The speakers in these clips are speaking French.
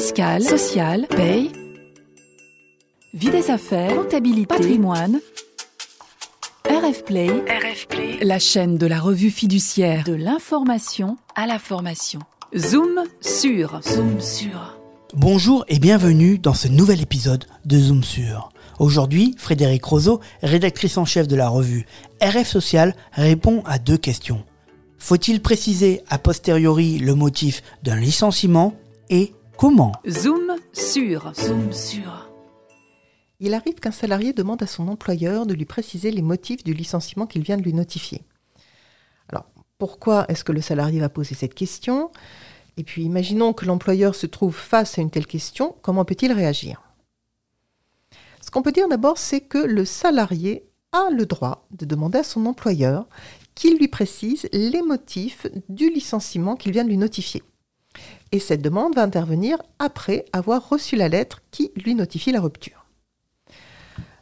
fiscale, sociale, paye, vie des affaires, comptabilité, patrimoine. RF Play, la chaîne de la revue fiduciaire de l'information à la formation. Zoom sur, zoom sur. Bonjour et bienvenue dans ce nouvel épisode de Zoom sur. Aujourd'hui, Frédéric Roseau, rédactrice en chef de la revue RF Social, répond à deux questions. Faut-il préciser a posteriori le motif d'un licenciement et comment Zoom sur, zoom sur. Il arrive qu'un salarié demande à son employeur de lui préciser les motifs du licenciement qu'il vient de lui notifier. Alors, pourquoi est-ce que le salarié va poser cette question? Et puis, imaginons que l'employeur se trouve face à une telle question, comment peut-il réagir? Ce qu'on peut dire d'abord, c'est que le salarié a le droit de demander à son employeur qu'il lui précise les motifs du licenciement qu'il vient de lui notifier. Et cette demande va intervenir après avoir reçu la lettre qui lui notifie la rupture.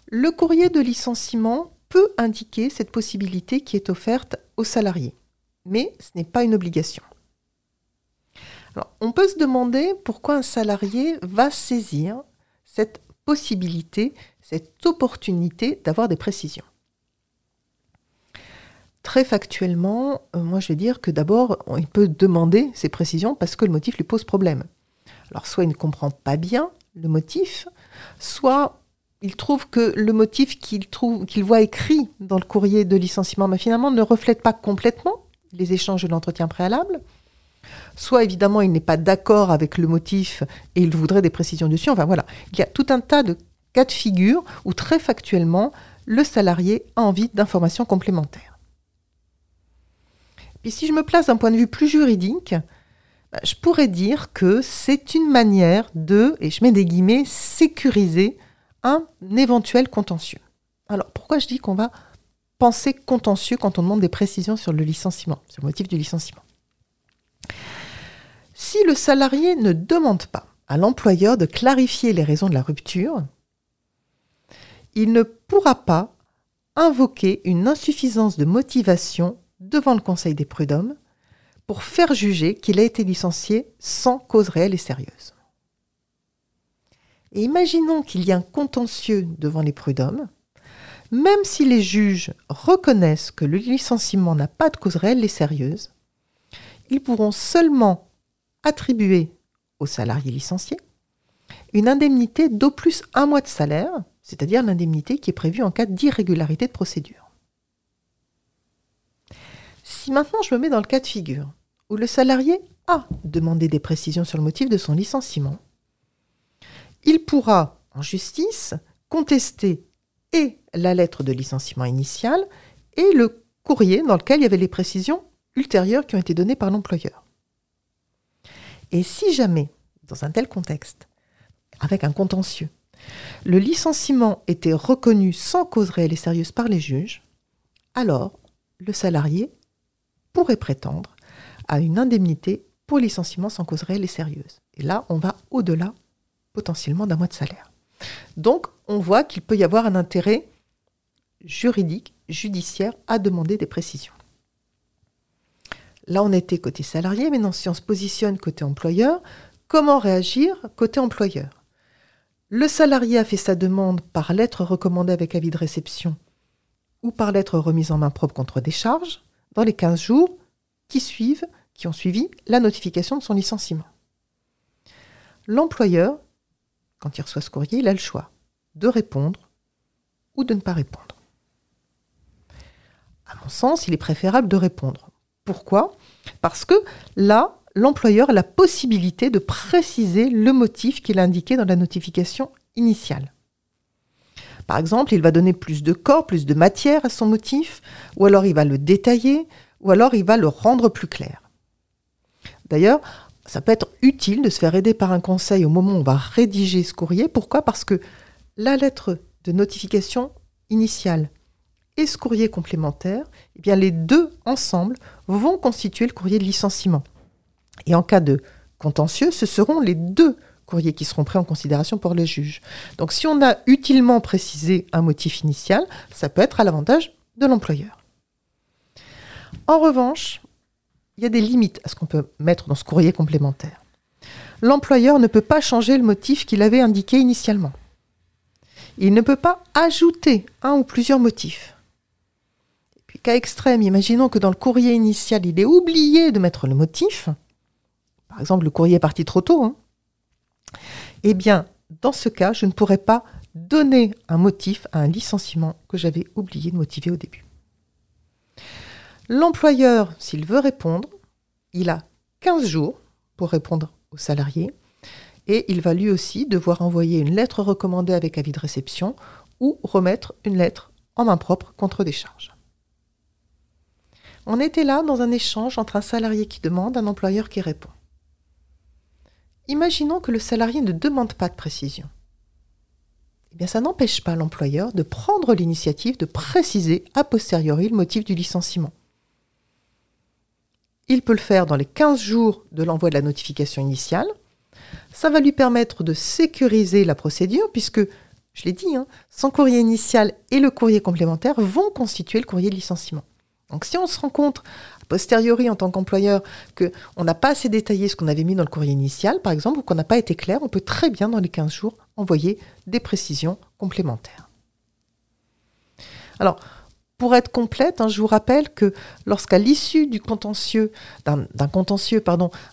Le courrier de licenciement peut indiquer cette possibilité qui est offerte aux salariés, mais ce n'est pas une obligation. on peut se demander pourquoi un salarié va saisir cette possibilité, cette opportunité d'avoir des précisions. Très factuellement, euh, moi je vais dire que d'abord, il peut demander ces précisions parce que le motif lui pose problème. Alors soit il ne comprend pas bien le motif, soit il trouve que le motif qu'il qu'il voit écrit dans le courrier de licenciement mais finalement ne reflète pas complètement les échanges de l'entretien préalable. Soit évidemment il n'est pas d'accord avec le motif et il voudrait des précisions dessus. Enfin voilà, il y a tout un tas de cas de figure où très factuellement le salarié a envie d'informations complémentaires. Puis si je me place d'un point de vue plus juridique, bah, je pourrais dire que c'est une manière de, et je mets des guillemets, sécuriser un éventuel contentieux. Alors pourquoi je dis qu'on va penser contentieux quand on demande des précisions sur le licenciement, sur le motif du licenciement? Si le salarié ne demande pas à l'employeur de clarifier les raisons de la rupture, il ne pourra pas invoquer une insuffisance de motivation devant le Conseil des prud'hommes pour faire juger qu'il a été licencié sans cause réelle et sérieuse. Et imaginons qu'il y ait un contentieux devant les prud'hommes, même si les juges reconnaissent que le licenciement n'a pas de cause réelle et sérieuse, ils pourront seulement attribuer au salarié licencié une indemnité d'au plus un mois de salaire, c'est-à-dire l'indemnité qui est prévue en cas d'irrégularité de procédure. Si maintenant je me mets dans le cas de figure où le salarié a demandé des précisions sur le motif de son licenciement, il pourra en justice contester et la lettre de licenciement initial et le courrier dans lequel il y avait les précisions ultérieures qui ont été données par l'employeur. Et si jamais, dans un tel contexte, avec un contentieux, le licenciement était reconnu sans cause réelle et sérieuse par les juges, alors le salarié pourrait prétendre à une indemnité pour licenciement sans cause réelle et sérieuse. Et là, on va au-delà potentiellement d'un mois de salaire. Donc, on voit qu'il peut y avoir un intérêt juridique, judiciaire, à demander des précisions. Là, on était côté salarié, maintenant, si on se positionne côté employeur, comment réagir côté employeur? Le salarié a fait sa demande par lettre recommandée avec avis de réception ou par lettre remise en main propre contre des charges dans les 15 jours qui suivent, qui ont suivi la notification de son licenciement. L'employeur, quand il reçoit ce courrier, il a le choix de répondre ou de ne pas répondre. À mon sens, il est préférable de répondre. Pourquoi? Parce que là, l'employeur a la possibilité de préciser le motif qu'il a indiqué dans la notification initiale. Par exemple, il va donner plus de corps, plus de matière à son motif, ou alors il va le détailler, ou alors il va le rendre plus clair. D'ailleurs, ça peut être utile de se faire aider par un conseil au moment où on va rédiger ce courrier. Pourquoi? Parce que la lettre de notification initiale et ce courrier complémentaire, eh bien les deux ensemble vont constituer le courrier de licenciement. Et en cas de contentieux, ce seront les deux courriers qui seront pris en considération pour les juges. Donc si on a utilement précisé un motif initial, ça peut être à l'avantage de l'employeur. En revanche, il y a des limites à ce qu'on peut mettre dans ce courrier complémentaire. l'employeur ne peut pas changer le motif qu'il avait indiqué initialement. Il ne peut pas ajouter un ou plusieurs motifs. Et puis, cas extrême, imaginons que dans le courrier initial, il ait oublié de mettre le motif. Par exemple, le courrier est parti trop tôt. Hein. Eh bien, dans ce cas, je ne pourrais pas donner un motif à un licenciement que j'avais oublié de motiver au début. L'employeur, s'il veut répondre, il a 15 jours pour répondre au salarié et il va lui aussi devoir envoyer une lettre recommandée avec avis de réception ou remettre une lettre en main propre contre des charges. On était là dans un échange entre un salarié qui demande, un employeur qui répond. Imaginons que le salarié ne demande pas de précision. Eh bien, ça n'empêche pas l'employeur de prendre l'initiative de préciser a posteriori le motif du licenciement. Il peut le faire dans les 15 jours de l'envoi de la notification initiale. Ça va lui permettre de sécuriser la procédure puisque, je l'ai dit, hein, son courrier initial et le courrier complémentaire vont constituer le courrier de licenciement. Donc si on se rend compte a posteriori en tant qu'employeur qu'on n'a pas assez détaillé ce qu'on avait mis dans le courrier initial, par exemple, ou qu'on n'a pas été clair, on peut très bien dans les 15 jours envoyer des précisions complémentaires. Alors, pour être complète, hein, je vous rappelle que lorsqu'à l'issue d'un contentieux,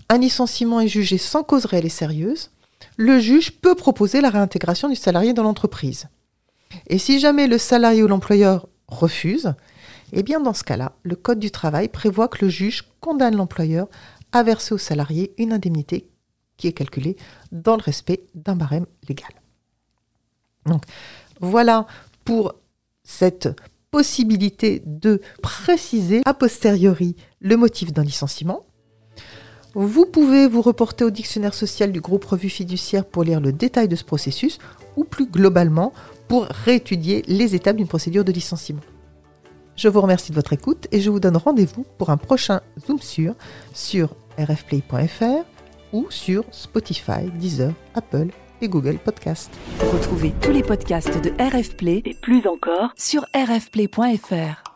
un licenciement est jugé sans cause réelle et sérieuse, le juge peut proposer la réintégration du salarié dans l'entreprise. Et si jamais le salarié ou l'employeur refuse, eh bien dans ce cas-là, le Code du travail prévoit que le juge condamne l'employeur à verser au salarié une indemnité qui est calculée dans le respect d'un barème légal. Voilà pour cette possibilité de préciser a posteriori le motif d'un licenciement. Vous pouvez vous reporter au dictionnaire social du groupe Revue fiduciaire pour lire le détail de ce processus ou plus globalement pour réétudier les étapes d'une procédure de licenciement. Je vous remercie de votre écoute et je vous donne rendez-vous pour un prochain Zoom sur sur rfplay.fr ou sur Spotify, Deezer, Apple et Google Podcast. Retrouvez tous les podcasts de RF Play et plus encore sur rfplay.fr.